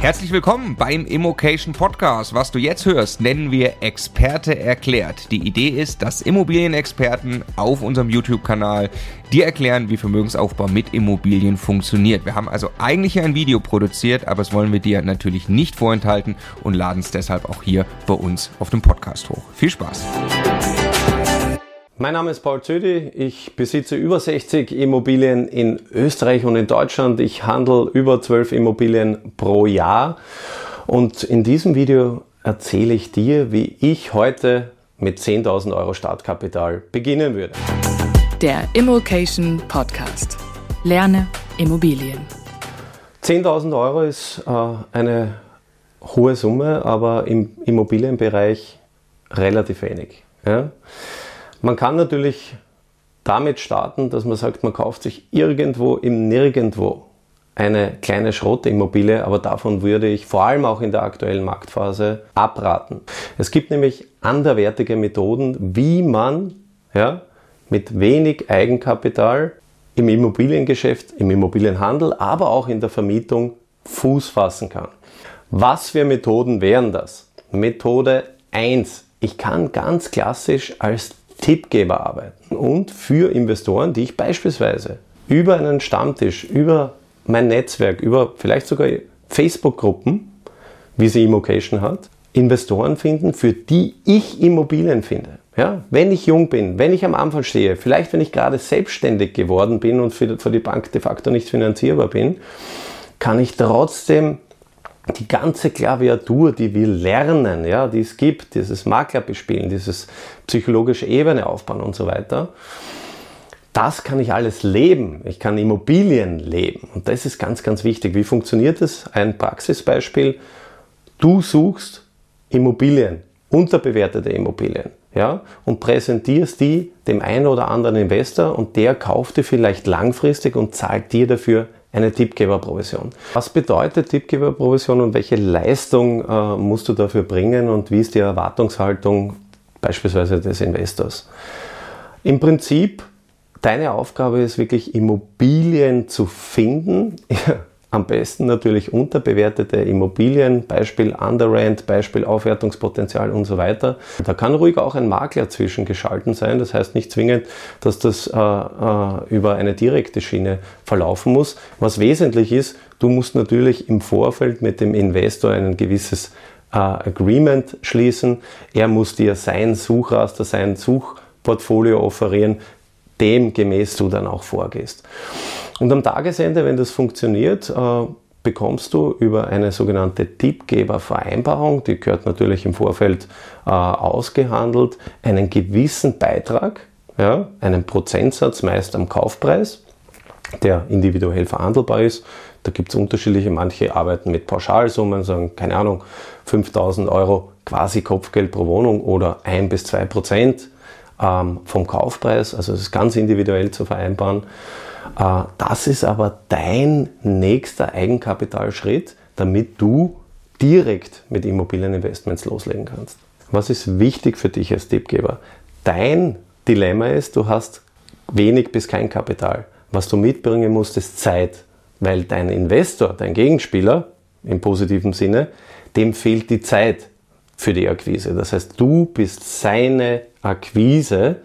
Herzlich willkommen beim Immocation Podcast. Was du jetzt hörst, nennen wir Experte erklärt. Die Idee ist, dass Immobilienexperten auf unserem YouTube-Kanal dir erklären, wie Vermögensaufbau mit Immobilien funktioniert. Wir haben also eigentlich ein Video produziert, aber das wollen wir dir natürlich nicht vorenthalten und laden es deshalb auch hier bei uns auf dem Podcast hoch. Viel Spaß! Mein Name ist Paul Zödi. Ich besitze über 60 Immobilien in Österreich und in Deutschland. Ich handle über 12 Immobilien pro Jahr. Und in diesem Video erzähle ich dir, wie ich heute mit 10.000 Euro Startkapital beginnen würde. Der Immokation Podcast. Lerne Immobilien. 10.000 Euro ist äh, eine hohe Summe, aber im Immobilienbereich relativ wenig. Ja? Man kann natürlich damit starten, dass man sagt, man kauft sich irgendwo im Nirgendwo eine kleine Schrottimmobilie, aber davon würde ich vor allem auch in der aktuellen Marktphase abraten. Es gibt nämlich anderwertige Methoden, wie man ja, mit wenig Eigenkapital im Immobiliengeschäft, im Immobilienhandel, aber auch in der Vermietung Fuß fassen kann. Was für Methoden wären das? Methode 1. Ich kann ganz klassisch als Tippgeber arbeiten und für Investoren, die ich beispielsweise über einen Stammtisch, über mein Netzwerk, über vielleicht sogar Facebook-Gruppen, wie sie Immocation hat, Investoren finden, für die ich Immobilien finde. Ja, wenn ich jung bin, wenn ich am Anfang stehe, vielleicht wenn ich gerade selbstständig geworden bin und für, für die Bank de facto nicht finanzierbar bin, kann ich trotzdem die ganze Klaviatur, die wir lernen, ja, die es gibt, dieses Maklerbespielen, dieses psychologische Ebene aufbauen und so weiter, das kann ich alles leben. Ich kann Immobilien leben. Und das ist ganz, ganz wichtig. Wie funktioniert das? Ein Praxisbeispiel. Du suchst Immobilien, unterbewertete Immobilien, ja, und präsentierst die dem einen oder anderen Investor und der kauft die vielleicht langfristig und zahlt dir dafür eine Tippgeberprovision. Was bedeutet Tippgeberprovision und welche Leistung äh, musst du dafür bringen und wie ist die Erwartungshaltung beispielsweise des Investors? Im Prinzip, deine Aufgabe ist wirklich Immobilien zu finden, Am besten natürlich unterbewertete Immobilien, Beispiel Underrent, Beispiel Aufwertungspotenzial und so weiter. Da kann ruhig auch ein Makler zwischengeschalten sein. Das heißt nicht zwingend, dass das äh, äh, über eine direkte Schiene verlaufen muss. Was wesentlich ist, du musst natürlich im Vorfeld mit dem Investor ein gewisses äh, Agreement schließen. Er muss dir sein Suchraster, sein Suchportfolio offerieren, dem gemäß du dann auch vorgehst. Und am Tagesende, wenn das funktioniert, äh, bekommst du über eine sogenannte Tippgebervereinbarung, die gehört natürlich im Vorfeld äh, ausgehandelt, einen gewissen Beitrag, ja, einen Prozentsatz meist am Kaufpreis, der individuell verhandelbar ist. Da gibt es unterschiedliche, manche arbeiten mit Pauschalsummen, sagen, keine Ahnung, 5000 Euro quasi Kopfgeld pro Wohnung oder 1 bis 2 Prozent ähm, vom Kaufpreis, also es ist ganz individuell zu vereinbaren. Äh, das ist aber dein nächster Eigenkapitalschritt, damit du direkt mit Immobilieninvestments loslegen kannst. Was ist wichtig für dich als Tippgeber? Dein Dilemma ist, du hast wenig bis kein Kapital. Was du mitbringen musst, ist Zeit, weil dein Investor, dein Gegenspieler im positiven Sinne, dem fehlt die Zeit für die Akquise. Das heißt, du bist seine Akquise,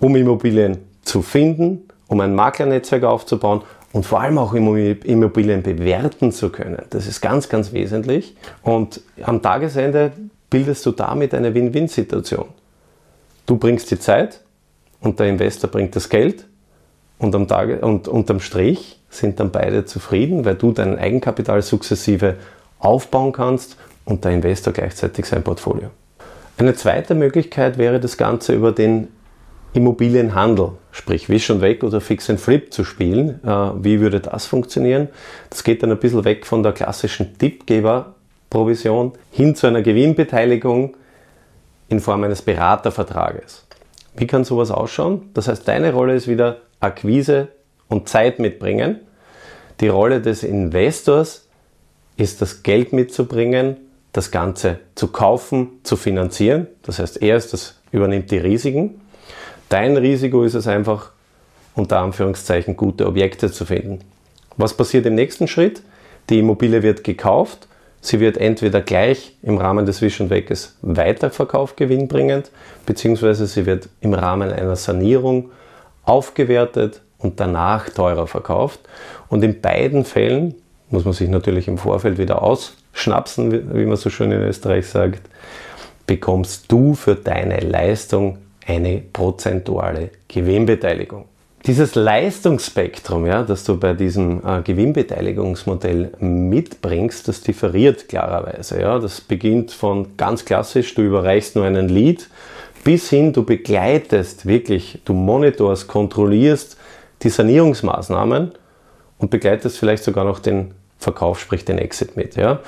um Immobilien zu finden, um ein Maklernetzwerk aufzubauen und vor allem auch Immobilien bewerten zu können. Das ist ganz, ganz wesentlich. Und am Tagesende bildest du damit eine Win-Win-Situation. Du bringst die Zeit und der Investor bringt das Geld und, am Tage, und unterm Strich sind dann beide zufrieden, weil du dein Eigenkapital sukzessive aufbauen kannst und der Investor gleichzeitig sein Portfolio. Eine zweite Möglichkeit wäre das Ganze über den Immobilienhandel, sprich Wish und Weg oder Fix and Flip zu spielen. Äh, wie würde das funktionieren? Das geht dann ein bisschen weg von der klassischen Tippgeberprovision hin zu einer Gewinnbeteiligung in Form eines Beratervertrages. Wie kann sowas ausschauen? Das heißt, deine Rolle ist wieder Akquise und Zeit mitbringen. Die Rolle des Investors ist das Geld mitzubringen, das Ganze zu kaufen, zu finanzieren. Das heißt, er ist das, übernimmt die Risiken Dein Risiko ist es einfach, unter Anführungszeichen, gute Objekte zu finden. Was passiert im nächsten Schritt? Die Immobilie wird gekauft, Sie wird entweder gleich im Rahmen des Wisch weiterverkauft gewinnbringend, beziehungsweise sie wird im Rahmen einer Sanierung aufgewertet und danach teurer verkauft. Und in beiden Fällen muss man sich natürlich im Vorfeld wieder ausschnapsen, wie man so schön in Österreich sagt, bekommst du für deine Leistung eine prozentuale Gewinnbeteiligung. Dieses Leistungsspektrum, ja, das du bei diesem äh, Gewinnbeteiligungsmodell mitbringst, das differiert klarerweise. Ja. Das beginnt von ganz klassisch, du überreichst nur einen Lead, bis hin, du begleitest wirklich, du monitorst, kontrollierst die Sanierungsmaßnahmen und begleitest vielleicht sogar noch den Verkauf, sprich den Exit mit. Ja.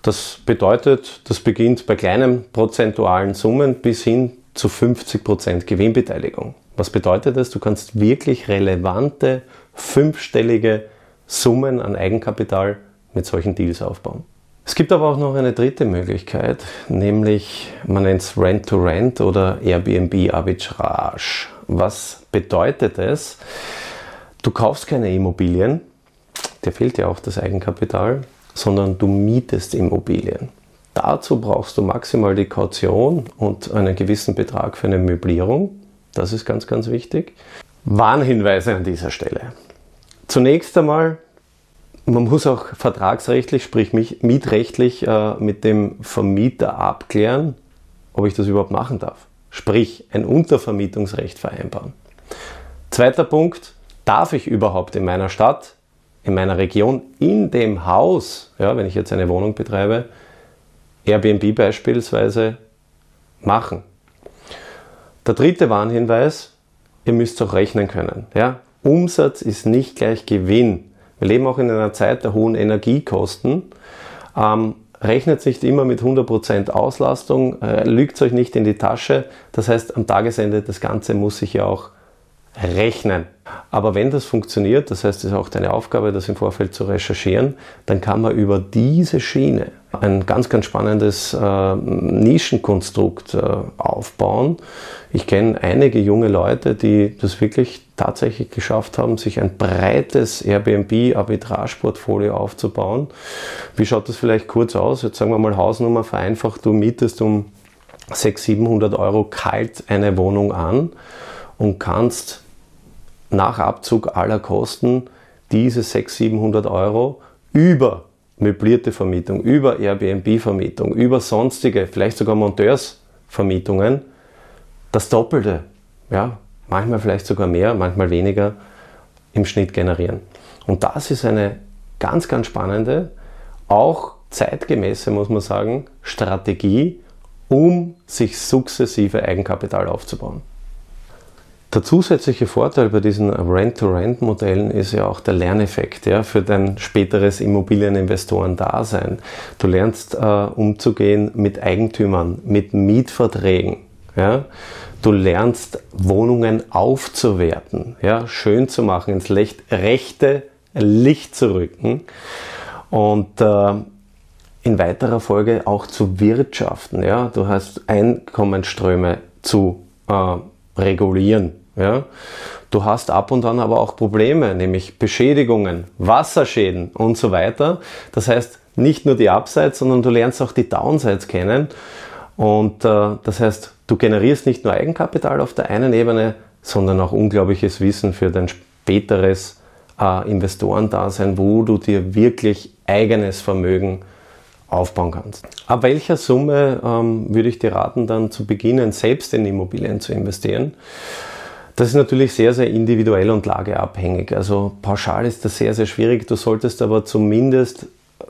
Das bedeutet, das beginnt bei kleinen prozentualen Summen bis hin zu 50% Gewinnbeteiligung. Was bedeutet das? Du kannst wirklich relevante fünfstellige Summen an Eigenkapital mit solchen Deals aufbauen. Es gibt aber auch noch eine dritte Möglichkeit, nämlich man nennt es Rent-to-Rent oder Airbnb-Arbitrage. Was bedeutet es? Du kaufst keine Immobilien, dir fehlt ja auch das Eigenkapital, sondern du mietest Immobilien. Dazu brauchst du maximal die Kaution und einen gewissen Betrag für eine Möblierung. Das ist ganz, ganz wichtig. Warnhinweise an dieser Stelle. Zunächst einmal, man muss auch vertragsrechtlich, sprich mietrechtlich äh, mit dem Vermieter abklären, ob ich das überhaupt machen darf. Sprich, ein Untervermietungsrecht vereinbaren. Zweiter Punkt, darf ich überhaupt in meiner Stadt in meiner Region, in dem Haus, ja, wenn ich jetzt eine Wohnung betreibe, Airbnb beispielsweise machen. Der dritte Warnhinweis, ihr müsst auch rechnen können. Ja? Umsatz ist nicht gleich Gewinn. Wir leben auch in einer Zeit der hohen Energiekosten. Ähm, rechnet nicht immer mit 100% Auslastung, äh, lügt euch nicht in die Tasche. Das heißt, am Tagesende das Ganze muss sich ja auch rechnen. Aber wenn das funktioniert, das heißt, es ist auch deine Aufgabe, das im Vorfeld zu recherchieren, dann kann man über diese Schiene ein ganz, ganz spannendes äh, Nischenkonstrukt äh, aufbauen. Ich kenne einige junge Leute, die das wirklich tatsächlich geschafft haben, sich ein breites Airbnb-Arbitrage-Portfolio aufzubauen. Wie schaut das vielleicht kurz aus? Jetzt sagen wir mal Hausnummer vereinfacht, du mietest um 600, 700 Euro kalt eine Wohnung an und kannst nach Abzug aller Kosten diese 600, 700 Euro über möblierte Vermietung, über Airbnb-Vermietung, über sonstige, vielleicht sogar Monteursvermietungen, das Doppelte, ja, manchmal vielleicht sogar mehr, manchmal weniger im Schnitt generieren. Und das ist eine ganz, ganz spannende, auch zeitgemäße, muss man sagen, Strategie, um sich sukzessive Eigenkapital aufzubauen. Der zusätzliche Vorteil bei diesen Rent-to-Rent-Modellen ist ja auch der Lerneffekt ja, für dein späteres Immobilieninvestoren-Dasein. Du lernst äh, umzugehen mit Eigentümern, mit Mietverträgen. Ja. Du lernst Wohnungen aufzuwerten, ja, schön zu machen, ins rechte Licht zu rücken und äh, in weiterer Folge auch zu wirtschaften. Ja. Du hast Einkommensströme zu äh, regulieren. Ja? Du hast ab und an aber auch Probleme, nämlich Beschädigungen, Wasserschäden und so weiter. Das heißt, nicht nur die Upsides, sondern du lernst auch die Downsides kennen. Und äh, das heißt, du generierst nicht nur Eigenkapital auf der einen Ebene, sondern auch unglaubliches Wissen für dein späteres äh, Investorendasein, wo du dir wirklich eigenes Vermögen aufbauen kannst. Ab welcher Summe ähm, würde ich dir raten, dann zu beginnen, selbst in Immobilien zu investieren? Das ist natürlich sehr, sehr individuell und lageabhängig. Also pauschal ist das sehr, sehr schwierig. Du solltest aber zumindest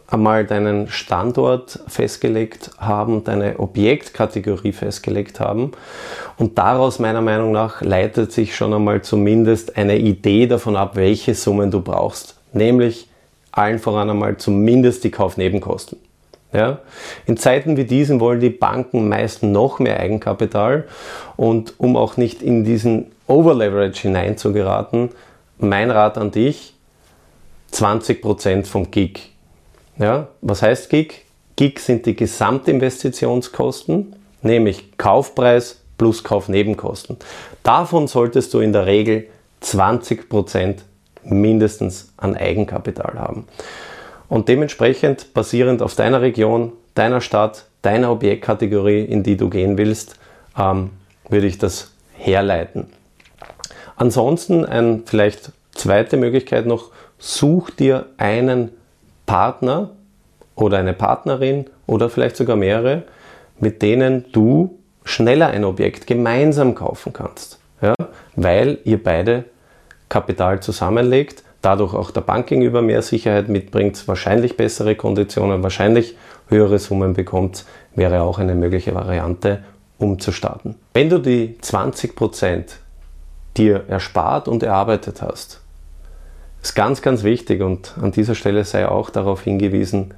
einmal deinen Standort festgelegt haben, deine Objektkategorie festgelegt haben. Und daraus meiner Meinung nach leitet sich schon einmal zumindest eine Idee davon ab, welche Summen du brauchst. Nämlich allen voran einmal zumindest die Kaufnebenkosten. Ja? In Zeiten wie diesen wollen die Banken meist noch mehr Eigenkapital und um auch nicht in diesen Overleverage hineinzugeraten, mein Rat an dich, 20% vom Gig. Ja? Was heißt Gig? Gig sind die Gesamtinvestitionskosten, nämlich Kaufpreis plus Kaufnebenkosten. Davon solltest du in der Regel 20% mindestens an Eigenkapital haben. Und dementsprechend, basierend auf deiner Region, deiner Stadt, deiner Objektkategorie, in die du gehen willst, ähm, würde ich das herleiten. Ansonsten ein vielleicht zweite Möglichkeit noch, such dir einen Partner oder eine Partnerin oder vielleicht sogar mehrere, mit denen du schneller ein Objekt gemeinsam kaufen kannst. Ja? Weil ihr beide Kapital zusammenlegt, dadurch auch der Bank gegenüber mehr Sicherheit mitbringt, wahrscheinlich bessere Konditionen, wahrscheinlich höhere Summen bekommt, wäre auch eine mögliche Variante, um zu starten. Wenn du die 20% dir erspart und erarbeitet hast, ist ganz, ganz wichtig und an dieser Stelle sei auch darauf hingewiesen,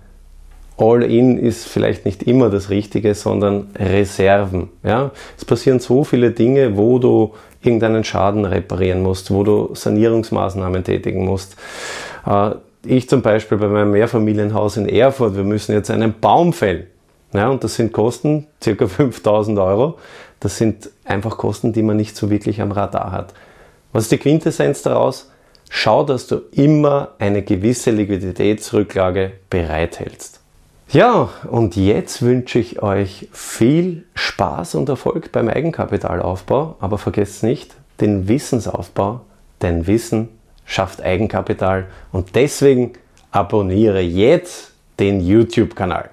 All-in ist vielleicht nicht immer das Richtige, sondern Reserven. Ja? Es passieren so viele Dinge, wo du irgendeinen Schaden reparieren musst, wo du Sanierungsmaßnahmen tätigen musst. Äh, ich zum Beispiel bei meinem Mehrfamilienhaus in Erfurt, wir müssen jetzt einen Baum fällen. Ja, und das sind Kosten, circa 5000 Euro. Das sind einfach Kosten, die man nicht so wirklich am Radar hat. Was ist die Quintessenz daraus? Schau, dass du immer eine gewisse Liquiditätsrücklage bereithältst. Ja, und jetzt wünsche ich euch viel Spaß und Erfolg beim Eigenkapitalaufbau, aber vergesst nicht den Wissensaufbau, denn Wissen schafft Eigenkapital und deswegen abonniere jetzt den YouTube-Kanal.